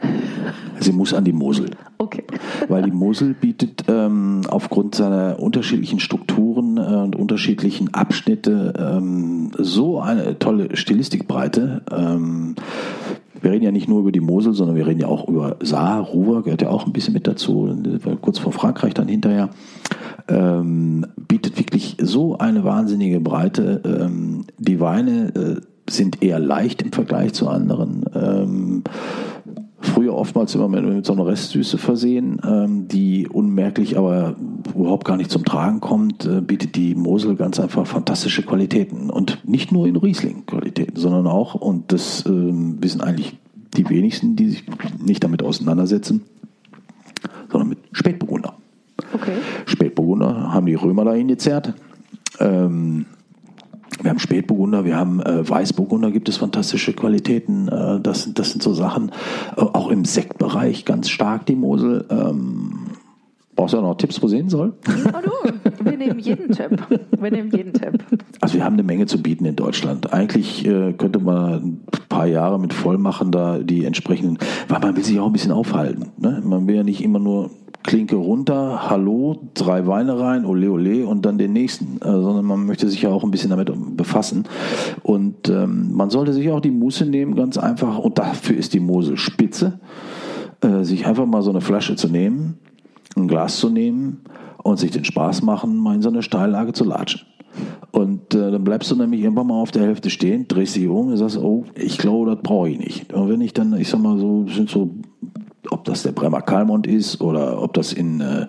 Sie muss an die Mosel. Okay. Weil die Mosel bietet ähm, aufgrund seiner unterschiedlichen Strukturen äh, und unterschiedlichen Abschnitte ähm, so eine tolle Stilistikbreite. Ähm, wir reden ja nicht nur über die Mosel, sondern wir reden ja auch über Saar, Ruhr, gehört ja auch ein bisschen mit dazu, kurz vor Frankreich dann hinterher. Ähm, bietet wirklich so eine wahnsinnige Breite. Ähm, die Weine äh, sind eher leicht im Vergleich zu anderen. Ähm, früher oftmals immer mit, mit so einer Restsüße versehen, ähm, die unmerklich aber überhaupt gar nicht zum Tragen kommt, äh, bietet die Mosel ganz einfach fantastische Qualitäten. Und nicht nur in Riesling-Qualitäten, sondern auch, und das ähm, wissen eigentlich die wenigsten, die sich nicht damit auseinandersetzen, sondern mit Spätburgunder. Okay. Spätburgunder haben die Römer dahin gezerrt. Ähm, wir haben Spätburgunder, wir haben äh, Weißburgunder, gibt es fantastische Qualitäten. Äh, das, das sind so Sachen, äh, auch im Sektbereich ganz stark die Mosel. Ähm, brauchst du auch noch Tipps, wo sie hin soll? Oh du, wir nehmen jeden Tipp. Wir nehmen jeden Tipp. Also wir haben eine Menge zu bieten in Deutschland. Eigentlich äh, könnte man ein paar Jahre mit voll machen, da die entsprechenden, weil man will sich auch ein bisschen aufhalten. Ne? Man will ja nicht immer nur Klinke runter, Hallo, drei Weine rein, ole ole und dann den nächsten, äh, sondern man möchte sich ja auch ein bisschen damit befassen. Und ähm, man sollte sich auch die Muße nehmen, ganz einfach, und dafür ist die Mosel spitze, äh, sich einfach mal so eine Flasche zu nehmen, ein Glas zu nehmen und sich den Spaß machen, mal in so eine Steillage zu latschen. Und äh, dann bleibst du nämlich irgendwann mal auf der Hälfte stehen, drehst dich um und sagst, oh, ich glaube, das brauche ich nicht. Und wenn ich dann, ich sag mal so, sind so ob das der Bremer Kalmont ist oder ob das in, äh,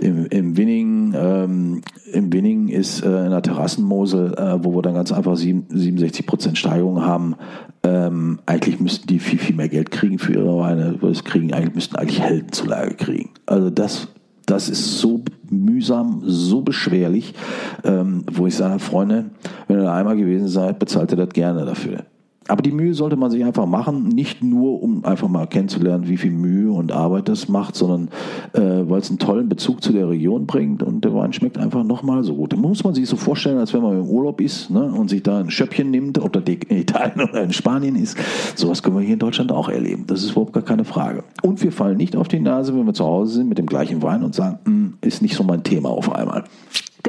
im, im Winning, ähm, im Winning ist äh, in der Terrassenmosel, äh, wo wir dann ganz einfach 67 Prozent Steigerung haben. Ähm, eigentlich müssten die viel, viel mehr Geld kriegen für ihre Weine. Das kriegen, eigentlich müssten eigentlich Heldenzulage kriegen. Also das, das ist so mühsam, so beschwerlich, ähm, wo ich sage, Freunde, wenn ihr da einmal gewesen seid, bezahlt ihr das gerne dafür. Aber die Mühe sollte man sich einfach machen, nicht nur um einfach mal kennenzulernen, wie viel Mühe und Arbeit das macht, sondern äh, weil es einen tollen Bezug zu der Region bringt und der Wein schmeckt einfach nochmal so gut. Den muss man sich so vorstellen, als wenn man im Urlaub ist ne, und sich da ein Schöppchen nimmt, ob das in Italien oder in Spanien ist. Sowas können wir hier in Deutschland auch erleben. Das ist überhaupt gar keine Frage. Und wir fallen nicht auf die Nase, wenn wir zu Hause sind mit dem gleichen Wein und sagen, hm, ist nicht so mein Thema auf einmal.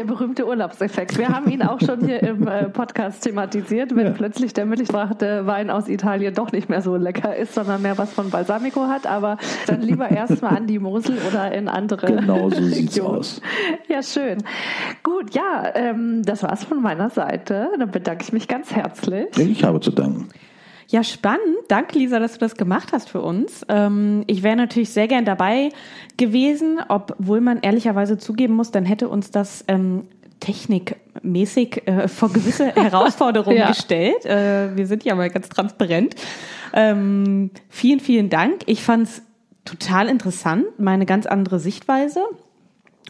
Der berühmte Urlaubseffekt. Wir haben ihn auch schon hier im äh, Podcast thematisiert, wenn ja. plötzlich der mittelbrachte Wein aus Italien doch nicht mehr so lecker ist, sondern mehr was von Balsamico hat. Aber dann lieber erstmal an die Mosel oder in andere Genau so sieht's aus. Ja, schön. Gut, ja, ähm, das war's von meiner Seite. Dann bedanke ich mich ganz herzlich. Ich habe zu danken. Ja, spannend. Danke, Lisa, dass du das gemacht hast für uns. Ähm, ich wäre natürlich sehr gern dabei gewesen, obwohl man ehrlicherweise zugeben muss, dann hätte uns das ähm, technikmäßig äh, vor gewisse Herausforderungen ja. gestellt. Äh, wir sind ja mal ganz transparent. Ähm, vielen, vielen Dank. Ich fand es total interessant, meine ganz andere Sichtweise.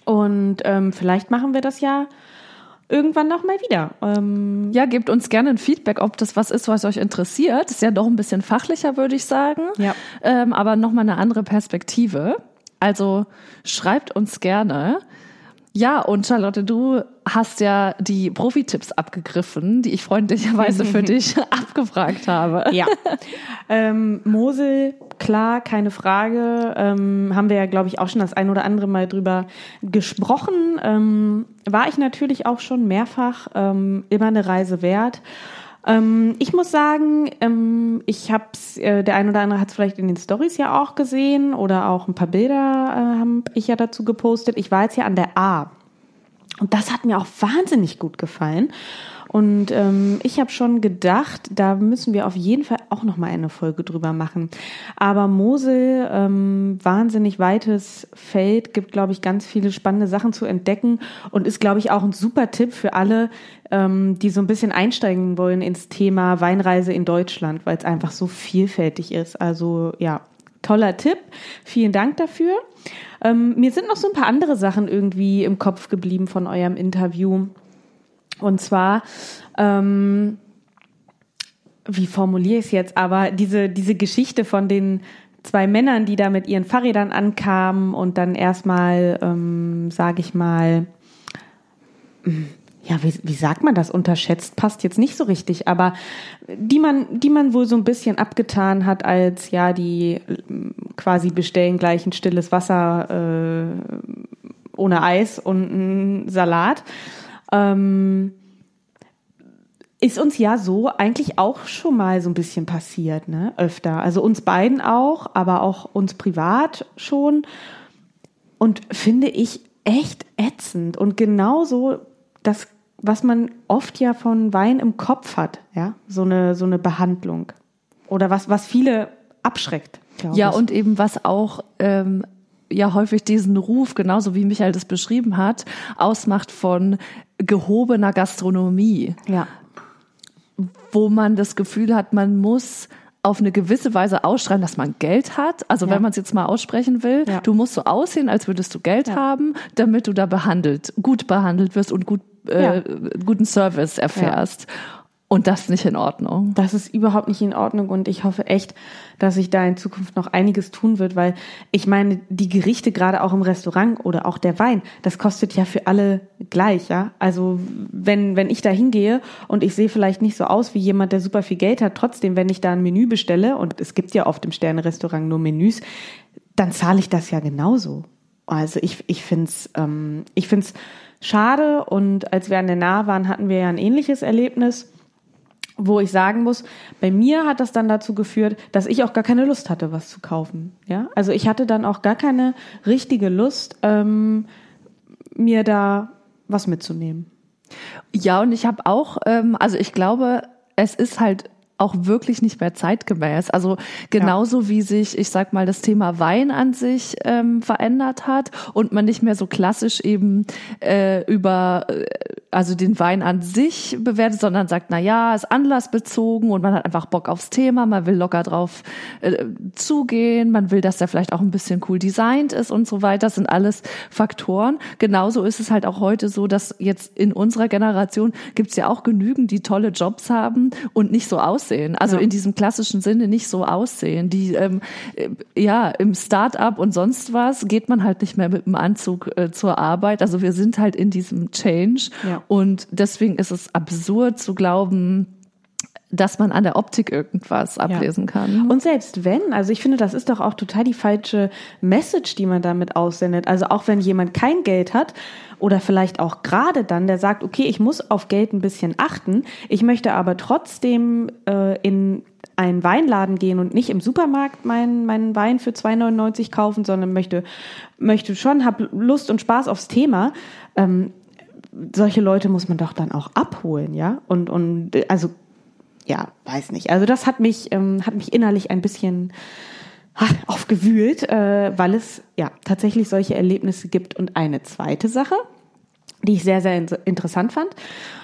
Und ähm, vielleicht machen wir das ja irgendwann noch mal wieder. Ähm ja, gebt uns gerne ein Feedback, ob das was ist, was euch interessiert. Ist ja doch ein bisschen fachlicher, würde ich sagen. Ja. Ähm, aber noch mal eine andere Perspektive. Also schreibt uns gerne. Ja, und Charlotte, du hast ja die Profi-Tipps abgegriffen, die ich freundlicherweise für dich abgefragt habe. Ja. Ähm, Mosel, klar, keine Frage. Ähm, haben wir ja, glaube ich, auch schon das ein oder andere Mal drüber gesprochen. Ähm, war ich natürlich auch schon mehrfach ähm, immer eine Reise wert. Ähm, ich muss sagen, ähm, ich habe äh, der ein oder andere hat es vielleicht in den Stories ja auch gesehen oder auch ein paar Bilder äh, habe ich ja dazu gepostet. Ich war jetzt hier an der A. Und das hat mir auch wahnsinnig gut gefallen. Und ähm, ich habe schon gedacht, da müssen wir auf jeden Fall auch noch mal eine Folge drüber machen. Aber Mosel, ähm, wahnsinnig weites Feld, gibt, glaube ich, ganz viele spannende Sachen zu entdecken und ist, glaube ich, auch ein super Tipp für alle, ähm, die so ein bisschen einsteigen wollen ins Thema Weinreise in Deutschland, weil es einfach so vielfältig ist. Also ja, toller Tipp. Vielen Dank dafür. Ähm, mir sind noch so ein paar andere Sachen irgendwie im Kopf geblieben von eurem Interview. Und zwar, ähm, wie formuliere ich es jetzt, aber diese, diese Geschichte von den zwei Männern, die da mit ihren Fahrrädern ankamen und dann erstmal, ähm, sage ich mal, ja, wie, wie sagt man das? Unterschätzt passt jetzt nicht so richtig, aber die man, die man wohl so ein bisschen abgetan hat als ja, die quasi bestellen gleich ein stilles Wasser äh, ohne Eis und einen Salat ähm, ist uns ja so eigentlich auch schon mal so ein bisschen passiert, ne? Öfter. Also uns beiden auch, aber auch uns privat schon. Und finde ich echt ätzend. Und genauso das, was man oft ja von Wein im Kopf hat, ja, so eine, so eine Behandlung. Oder was, was viele abschreckt. Ja, ich. und eben was auch ähm, ja häufig diesen Ruf, genauso wie Michael das beschrieben hat, ausmacht von gehobener Gastronomie. Ja. Wo man das Gefühl hat, man muss auf eine gewisse Weise ausschreiben, dass man Geld hat. Also Ja. wenn man es jetzt mal aussprechen will, Ja. du musst so aussehen, als würdest du Geld Ja. haben, damit du da behandelt, gut behandelt wirst und gut, äh, guten Service erfährst. Und das ist nicht in Ordnung. Das ist überhaupt nicht in Ordnung und ich hoffe echt, dass sich da in Zukunft noch einiges tun wird, weil ich meine, die Gerichte gerade auch im Restaurant oder auch der Wein, das kostet ja für alle gleich, ja. Also wenn, wenn ich da hingehe und ich sehe vielleicht nicht so aus wie jemand, der super viel Geld hat, trotzdem, wenn ich da ein Menü bestelle und es gibt ja oft im Sterne-Restaurant nur Menüs, dann zahle ich das ja genauso. Also ich, ich finde es ähm, ich find's schade und als wir an der Nahe waren, hatten wir ja ein ähnliches Erlebnis wo ich sagen muss, bei mir hat das dann dazu geführt, dass ich auch gar keine Lust hatte, was zu kaufen. Ja, also ich hatte dann auch gar keine richtige Lust, ähm, mir da was mitzunehmen. Ja, und ich habe auch, ähm, also ich glaube, es ist halt auch wirklich nicht mehr zeitgemäß. Also genauso wie sich, ich sag mal, das Thema Wein an sich ähm, verändert hat und man nicht mehr so klassisch eben äh, über äh, also den Wein an sich bewertet, sondern sagt, na ja, ist anlassbezogen und man hat einfach Bock aufs Thema, man will locker drauf äh, zugehen, man will, dass der vielleicht auch ein bisschen cool designt ist und so weiter. Das sind alles Faktoren. Genauso ist es halt auch heute so, dass jetzt in unserer Generation gibt's ja auch genügend, die tolle Jobs haben und nicht so aussehen. Also Ja. in diesem klassischen Sinne nicht so aussehen. Die ähm, äh, ja im Start-up und sonst was geht man halt nicht mehr mit dem Anzug äh, zur Arbeit. Also wir sind halt in diesem Change Ja. und deswegen ist es absurd zu glauben, dass man an der Optik irgendwas ablesen kann. Und selbst wenn, also ich finde, das ist doch auch total die falsche Message, die man damit aussendet. Also auch wenn jemand kein Geld hat oder vielleicht auch gerade dann, der sagt, okay, ich muss auf Geld ein bisschen achten, ich möchte aber trotzdem äh, in einen Weinladen gehen und nicht im Supermarkt meinen, meinen Wein für 2,99 kaufen, sondern möchte, möchte schon, habe Lust und Spaß aufs Thema. Ähm, solche Leute muss man doch dann auch abholen, ja? Und, und also ja, weiß nicht. Also das hat mich, ähm, hat mich innerlich ein bisschen ha, aufgewühlt, äh, weil es ja tatsächlich solche Erlebnisse gibt. Und eine zweite Sache, die ich sehr, sehr in interessant fand.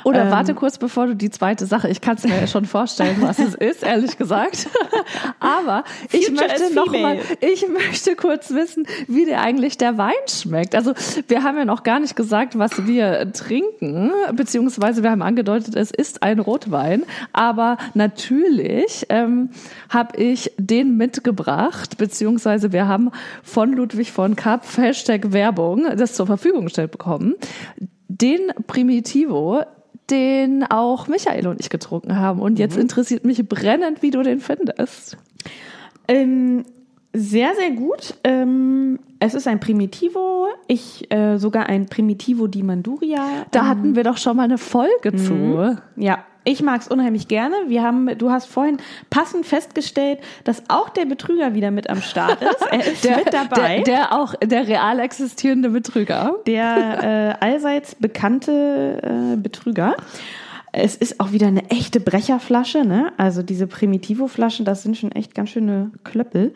Oder ähm, warte kurz, bevor du die zweite Sache, ich kann es mir schon vorstellen, was es ist, ehrlich gesagt. Aber ich Future möchte is noch mal, ich möchte kurz wissen, wie dir eigentlich der Wein schmeckt. Also wir haben ja noch gar nicht gesagt, was wir trinken, beziehungsweise wir haben angedeutet, es ist ein Rotwein. Aber natürlich ähm, habe ich den mitgebracht, beziehungsweise wir haben von Ludwig von Kapp Hashtag Werbung das zur Verfügung gestellt bekommen. Den Primitivo, den auch Michael und ich getrunken haben. Und jetzt interessiert mich brennend, wie du den findest. Ähm, sehr, sehr gut. Ähm, es ist ein Primitivo. Ich äh, sogar ein Primitivo di Manduria. Da hatten wir doch schon mal eine Folge zu. Ja, ich mag es unheimlich gerne. Wir haben, du hast vorhin passend festgestellt, dass auch der Betrüger wieder mit am Start ist. Er ist mit dabei. Der, der auch der real existierende Betrüger. der äh, allseits bekannte äh, Betrüger. Es ist auch wieder eine echte Brecherflasche, ne? Also diese Primitivo-Flaschen, das sind schon echt ganz schöne Klöppel.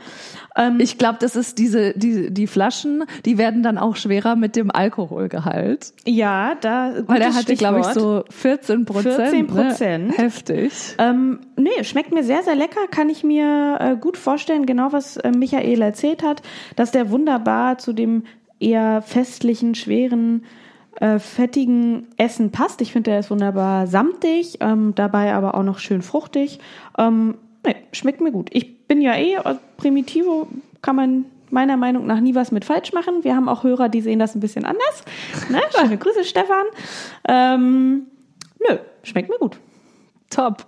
Ähm, Ich glaube, das ist diese, die, die Flaschen, die werden dann auch schwerer mit dem Alkoholgehalt. ja, da. Weil der hatte, glaube ich, so 14 Prozent. 14%. Ne? Heftig. Ähm, nee, schmeckt mir sehr, sehr lecker. Kann ich mir äh, gut vorstellen, genau was äh, Michael erzählt hat, dass der wunderbar zu dem eher festlichen, schweren, äh, fettigen Essen passt. Ich finde, der ist wunderbar samtig, ähm, dabei aber auch noch schön fruchtig. Ähm, nee, schmeckt mir gut. Ich bin ja eh äh, Primitivo, kann man meiner Meinung nach nie was mit falsch machen. Wir haben auch Hörer, die sehen das ein bisschen anders. Ne? Schöne Grüße, Stefan. Ähm, nö, schmeckt mir gut. Top.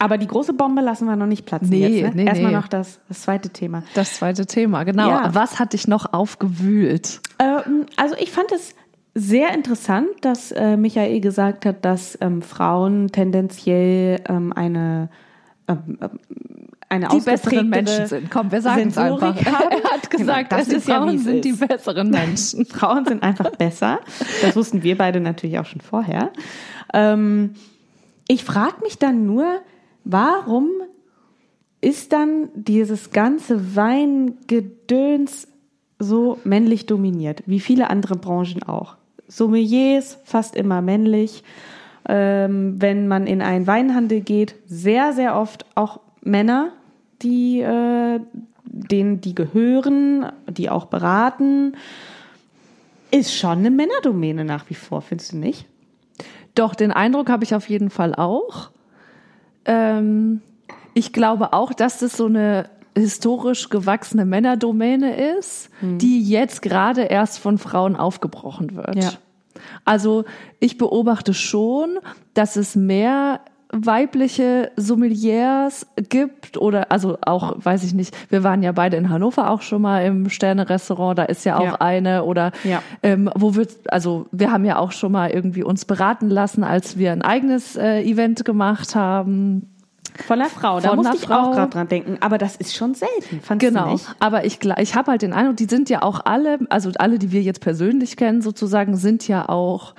Aber die große Bombe lassen wir noch nicht platzen Nee, jetzt. Ne? nee, Erstmal nee. noch das, das zweite Thema. Das zweite Thema, genau. Ja. Was hat dich noch aufgewühlt? Ähm, also ich fand es sehr interessant, dass äh, Michael gesagt hat, dass ähm, Frauen tendenziell ähm, eine ähm, ähm, eine Die besseren Menschen sind. Komm, wir sagen es einfach. haben. Er hat gesagt, Genau, das die ist ja, Frauen es sind die besseren Menschen. Frauen sind einfach besser. Das wussten wir beide natürlich auch schon vorher. Ähm, ich frage mich dann nur, warum ist dann dieses ganze Weingedöns so männlich dominiert, wie viele andere Branchen auch. Sommeliers fast immer männlich. Ähm, wenn man in einen Weinhandel geht, sehr, sehr oft auch Männer, die äh, denen die gehören, die auch beraten. Ist schon eine Männerdomäne nach wie vor, findest du nicht? Doch, den Eindruck habe ich auf jeden Fall auch. Ähm, ich glaube auch, dass das so eine historisch gewachsene Männerdomäne ist, Mhm. die jetzt gerade erst von Frauen aufgebrochen wird. Ja. Also ich beobachte schon, dass es mehr weibliche Sommeliers gibt oder also auch weiß ich nicht wir waren ja beide in Hannover auch schon mal im Sterne Restaurant da ist ja auch Ja. eine oder Ja. ähm, wo wir also wir haben ja auch schon mal irgendwie uns beraten lassen als wir ein eigenes äh, Event gemacht haben Von einer Frau, da musste ich Frau. auch gerade dran denken. Aber das ist schon selten, fandst du Genau, nicht? aber ich, ich habe halt den Eindruck, die sind ja auch alle, also alle, die wir jetzt persönlich kennen, sozusagen, sind ja auch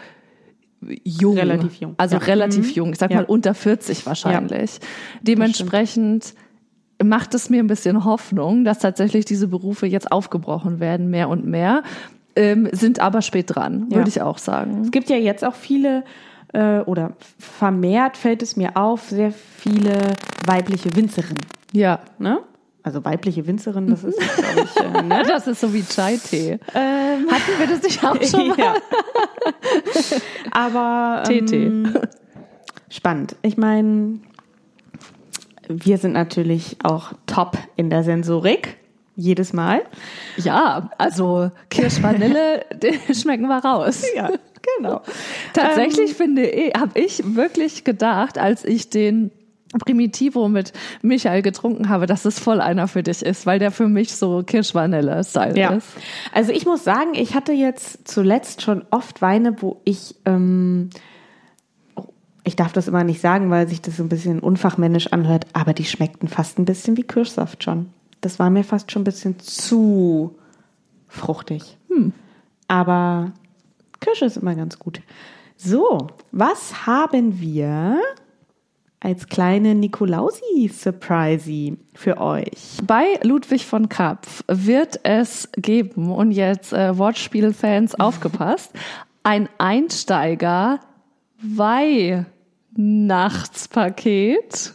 jung. Relativ jung, Also ja. relativ Mhm. jung. Ich sag Ja. mal unter 40 wahrscheinlich. Dementsprechend macht es mir ein bisschen Hoffnung, dass tatsächlich diese Berufe jetzt aufgebrochen werden, mehr und mehr. Ähm, sind aber spät dran, Ja. würde ich auch sagen. Es gibt ja jetzt auch viele, äh, oder vermehrt fällt es mir auf, sehr viele weibliche Winzerinnen. Ja. Ne? Also weibliche Winzerin, das ist, glaube ich, äh, ne? Das ist so wie Chai-Tee. Ähm, Hatten wir das nicht auch schon mal? ja. Aber TT. ähm, spannend. Ich meine, wir sind natürlich auch top in der Sensorik. Jedes Mal. Ja, also Kirschvanille, den schmecken wir raus. Ja, genau. Tatsächlich finde ich, habe ich wirklich gedacht, als ich den Primitivo mit Michael getrunken habe, dass es voll einer für dich ist, weil der für mich so Kirschvanille-Style Ja. ist. Also ich muss sagen, ich hatte jetzt zuletzt schon oft Weine, wo ich, ähm, ich darf das immer nicht sagen, weil sich das so ein bisschen unfachmännisch anhört, aber die schmeckten fast ein bisschen wie Kirschsaft schon. Das war mir fast schon ein bisschen zu fruchtig. Aber Kirsche ist immer ganz gut. So, was haben wir als kleine Nikolausi-Surprise für euch? Bei Ludwig von Kapf wird es geben, und jetzt äh, Wortspielfans aufgepasst, ein Einsteiger Weihnachtspaket.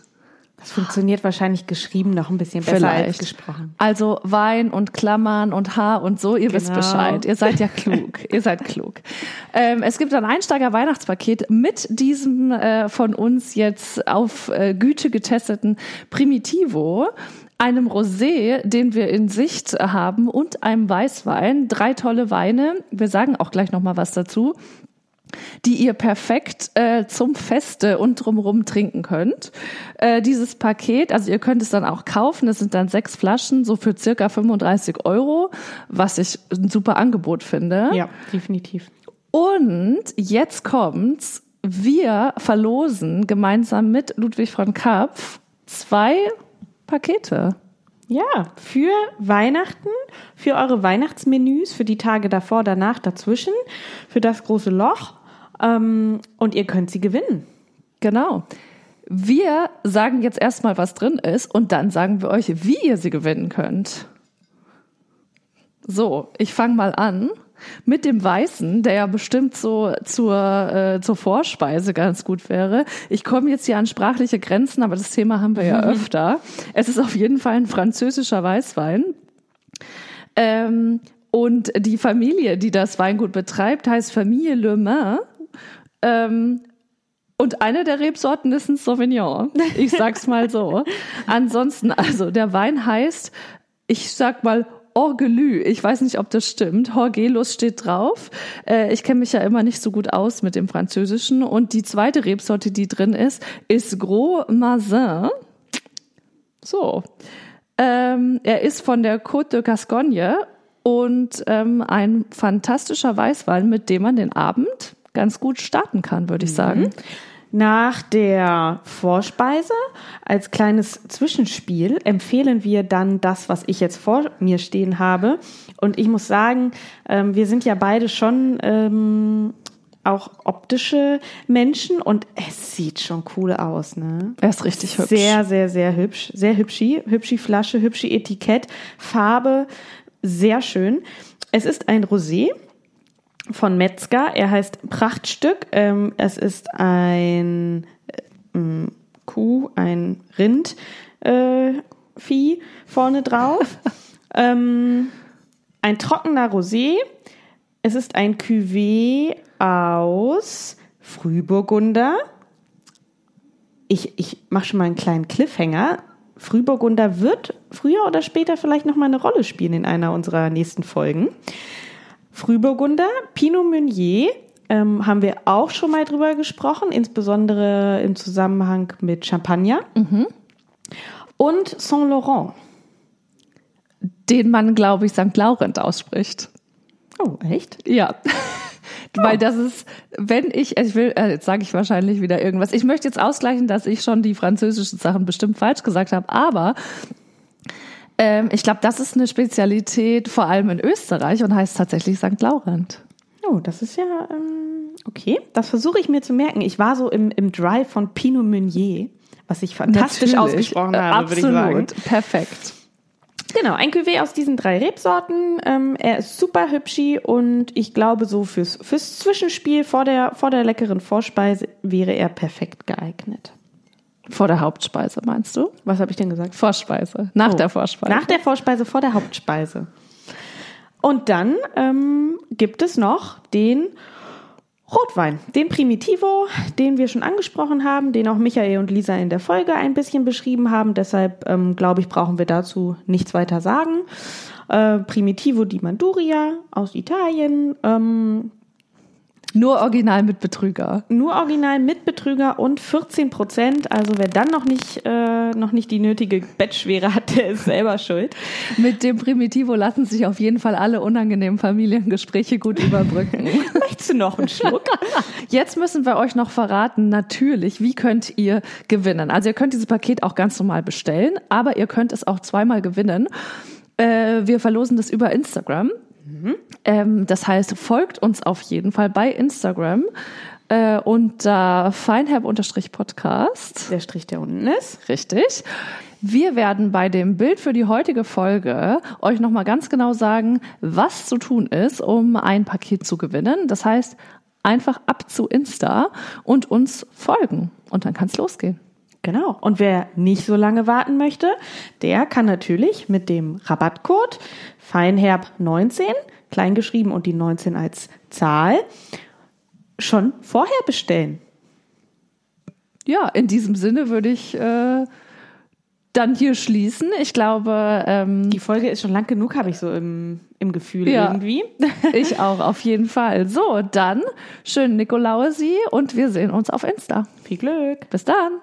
Das funktioniert wahrscheinlich geschrieben noch ein bisschen besser als gesprochen. Also Wein und Klammern und Haar und so, ihr wisst Genau. Bescheid. Ihr seid ja klug. ihr seid klug. Ähm, es gibt ein Einsteiger-Weihnachtspaket mit diesem äh, von uns jetzt auf äh, Güte getesteten Primitivo, einem Rosé, den wir in Sicht haben und einem Weißwein. Drei tolle Weine. Wir sagen auch gleich noch mal was dazu die ihr perfekt äh, zum Feste und drumherum trinken könnt. Äh, dieses Paket, also ihr könnt es dann auch kaufen, es sind dann sechs Flaschen, so für circa 35 Euro, was ich ein super Angebot finde. Ja, definitiv. Und jetzt kommt's, wir verlosen gemeinsam mit Ludwig von Kapf zwei Pakete. Ja, für Weihnachten, für eure Weihnachtsmenüs, für die Tage davor, danach, dazwischen, für das große Loch. Ähm, und ihr könnt sie gewinnen. Genau. Wir sagen jetzt erstmal, was drin ist und dann sagen wir euch, wie ihr sie gewinnen könnt. So, ich fange mal an mit dem Weißen, der ja bestimmt so zur, äh, zur Vorspeise ganz gut wäre. Ich komme jetzt hier an sprachliche Grenzen, aber das Thema haben wir ja öfter. Es ist auf jeden Fall ein französischer Weißwein. Ähm, und die Familie, die das Weingut betreibt, heißt Familie Le Main. Ähm, und eine der Rebsorten ist ein Sauvignon. Ich sag's mal so. Ansonsten, also der Wein heißt, ich sag mal Orgelü. Ich weiß nicht, ob das stimmt. Horgelus steht drauf. Äh, ich kenne mich ja immer nicht so gut aus mit dem Französischen. Und die zweite Rebsorte, die drin ist, ist Gros Mazin. So. Ähm, er ist von der Côte de Gascogne und ähm, ein fantastischer Weißwein, mit dem man den Abend ganz gut starten kann, würde ich sagen. Nach der Vorspeise als kleines Zwischenspiel empfehlen wir dann das, was ich jetzt vor mir stehen habe. Und ich muss sagen, ähm, wir sind ja beide schon ähm, auch optische Menschen und es sieht schon cool aus, ne? Er ist richtig hübsch. Sehr, sehr, sehr hübsch. Sehr hübschi. Hübschi Flasche, hübschi Etikett, Farbe, sehr schön. Es ist ein Rosé von Metzger. Er heißt Prachtstück. Ähm, es ist ein äh, m, Kuh, ein Rind äh, Vieh vorne drauf. ähm, ein trockener Rosé. Es ist ein Cuvée aus Frühburgunder. Ich, ich mache schon mal einen kleinen Cliffhanger. Frühburgunder wird früher oder später vielleicht noch mal eine Rolle spielen in einer unserer nächsten Folgen. Frühburgunder, Pinot Meunier, ähm, haben wir auch schon mal drüber gesprochen, insbesondere im Zusammenhang mit Champagner. Und Saint Laurent. Den man, glaube ich, St. Laurent ausspricht. Oh, echt? Ja. Weil das ist, wenn ich, ich will, äh, jetzt sage ich wahrscheinlich wieder irgendwas. Ich möchte jetzt ausgleichen, dass ich schon die französischen Sachen bestimmt falsch gesagt habe, aber ähm, ich glaube, das ist eine Spezialität vor allem in Österreich und heißt tatsächlich St. Laurent. Oh, das ist ja ähm, okay. Das versuche ich mir zu merken. Ich war so im, im Drive von Pinot Meunier, was ich fantastisch Natürlich. ausgesprochen habe, würde ich Absolut. sagen. Perfekt. Genau, ein Cuvée aus diesen drei Rebsorten. Ähm, er ist super hübschi und ich glaube, so fürs, fürs Zwischenspiel vor der, vor der leckeren Vorspeise wäre er perfekt geeignet. Vor der Hauptspeise, meinst du? Was habe ich denn gesagt? Vorspeise. Nach Oh, der Vorspeise. Nach der Vorspeise, vor der Hauptspeise. Und dann ähm, gibt es noch den Rotwein, den Primitivo, den wir schon angesprochen haben, den auch Michael und Lisa in der Folge ein bisschen beschrieben haben. Deshalb ähm, glaube ich, brauchen wir dazu nichts weiter sagen. Äh, Primitivo di Manduria aus Italien, ähm, Nur original mit Betrüger. nur original mit Betrüger und 14 Prozent. Also wer dann noch nicht, äh, noch nicht die nötige Bettschwere hat, der ist selber schuld. Mit dem Primitivo lassen sich auf jeden Fall alle unangenehmen Familiengespräche gut überbrücken. Möchtest du noch einen Schluck? Jetzt müssen wir euch noch verraten, natürlich, wie könnt ihr gewinnen. Also ihr könnt dieses Paket auch ganz normal bestellen, aber ihr könnt es auch zweimal gewinnen. Äh, wir verlosen das über Instagram. Ähm, das heißt, folgt uns auf jeden Fall bei Instagram äh, unter feinherb-podcast. Der Strich, der unten ist. Richtig. Wir werden bei dem Bild für die heutige Folge euch nochmal ganz genau sagen, was zu tun ist, um ein Paket zu gewinnen. Das heißt, einfach ab zu Insta und uns folgen. Und dann kann es losgehen. Genau. Und wer nicht so lange warten möchte, der kann natürlich mit dem Rabattcode Feinherb19, klein geschrieben und die 19 als Zahl, schon vorher bestellen. Ja, in diesem Sinne würde ich äh, dann hier schließen. Ich glaube. Ähm, die Folge ist schon lang genug, habe ich so im, im Gefühl ja, irgendwie. ich auch, auf jeden Fall. So, dann schönen Nikolausi und wir sehen uns auf Insta. Viel Glück. Bis dann.